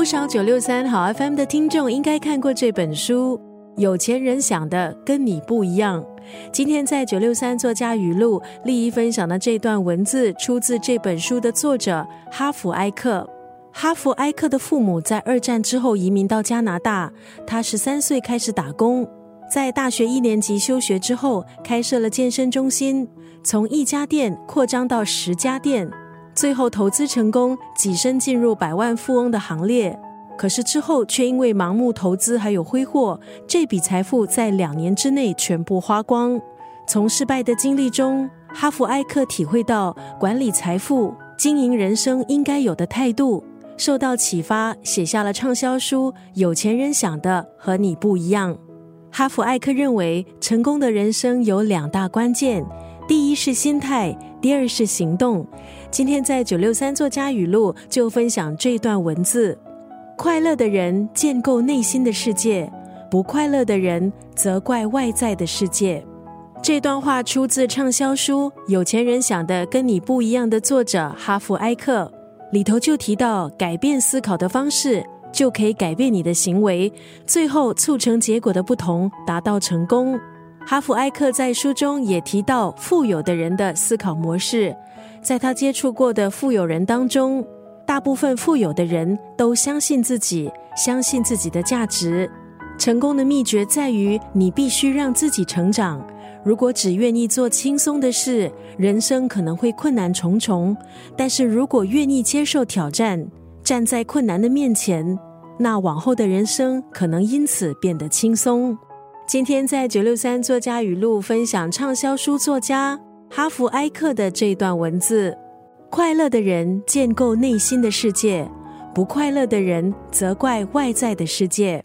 不少九六三好 FM 的听众应该看过这本书。有钱人想的跟你不一样。今天在九六三作家语录，丽一分享的这段文字出自这本书的作者哈弗埃克。哈弗埃克的父母在二战之后移民到加拿大，他十三岁开始打工，在大学一年级休学之后，开设了健身中心，从一家店扩张到十家店。最后投资成功，跻身进入百万富翁的行列。可是之后却因为盲目投资还有挥霍，这笔财富在两年之内全部花光。从失败的经历中，哈弗埃克体会到管理财富、经营人生应该有的态度，受到启发，写下了畅销书《有钱人想的和你不一样》。哈弗埃克认为，成功的人生有两大关键：第一是心态，第二是行动。今天在九六三作家语录就分享这段文字：快乐的人建构内心的世界，不快乐的人责怪外在的世界。这段话出自畅销书《有钱人想的跟你不一样》的作者哈弗埃克，里头就提到，改变思考的方式就可以改变你的行为，最后促成结果的不同，达到成功。哈弗埃克在书中也提到，富有的人的思考模式。在他接触过的富有人当中，大部分富有的人都相信自己，相信自己的价值。成功的秘诀在于，你必须让自己成长。如果只愿意做轻松的事，人生可能会困难重重；但是如果愿意接受挑战，站在困难的面前，那往后的人生可能因此变得轻松。今天在九六三作家语录分享畅销书作家。哈弗埃克的这段文字：快乐的人建构内心的世界，不快乐的人责怪外在的世界。